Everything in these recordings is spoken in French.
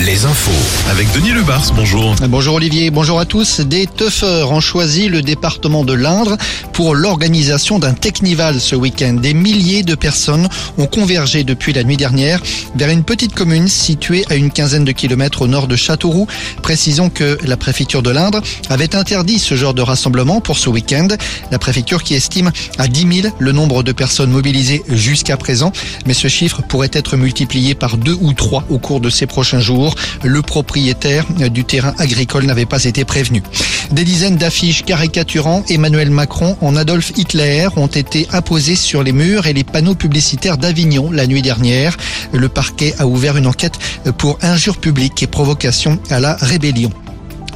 Les infos. Avec Denis Lebars, bonjour. Bonjour Olivier, bonjour à tous. Des teufeurs ont choisi le département de l'Indre pour l'organisation d'un Technival ce week-end. Des milliers de personnes ont convergé depuis la nuit dernière vers une petite commune située à une quinzaine de kilomètres au nord de Châteauroux. Précisons que la préfecture de l'Indre avait interdit ce genre de rassemblement pour ce week-end. La préfecture qui estime à 10 000 le nombre de personnes mobilisées jusqu'à présent. Mais ce chiffre pourrait être multiplié par deux ou trois au cours de ces prochains jours. Le propriétaire du terrain agricole n'avait pas été prévenu. Des dizaines d'affiches caricaturant Emmanuel Macron en Adolf Hitler ont été apposées sur les murs et les panneaux publicitaires d'Avignon la nuit dernière. Le parquet a ouvert une enquête pour injure publique et provocation à la rébellion.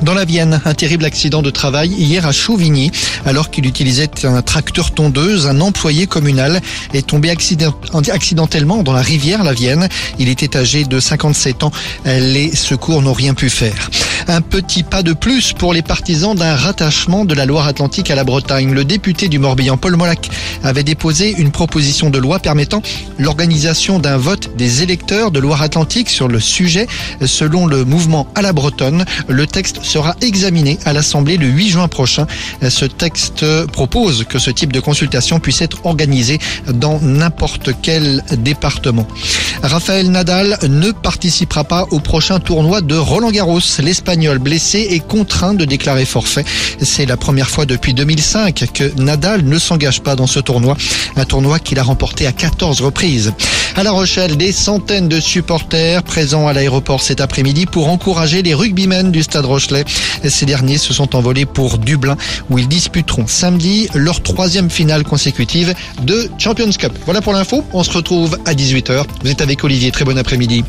Dans la Vienne, un terrible accident de travail hier à Chauvigny. Alors qu'il utilisait un tracteur tondeuse, un employé communal est tombé accident accidentellement dans la rivière la Vienne. Il était âgé de 57 ans. Les secours n'ont rien pu faire. Un petit pas de plus pour les partisans d'un rattachement de la Loire-Atlantique à la Bretagne. Le député du Morbihan, Paul Molac, avait déposé une proposition de loi permettant l'organisation d'un vote des électeurs de Loire-Atlantique sur le sujet. Selon le mouvement à la Bretonne, le texte sera examiné à l'Assemblée le 8 juin prochain. Ce texte propose que ce type de consultation puisse être organisé dans n'importe quel département. Raphaël Nadal ne participera pas au prochain tournoi de Roland Garros. L'Espagnol blessé est contraint de déclarer forfait. C'est la première fois depuis 2005 que Nadal ne s'engage pas dans ce tournoi. Un tournoi qu'il a remporté à 14 reprises. À La Rochelle, des centaines de supporters présents à l'aéroport cet après-midi pour encourager les rugbymen du Stade Rochelet. Ces derniers se sont envolés pour Dublin où ils disputeront samedi leur troisième finale consécutive de Champions Cup. Voilà pour l'info. On se retrouve à 18h. Vous êtes avec Olivier. Très bon après-midi.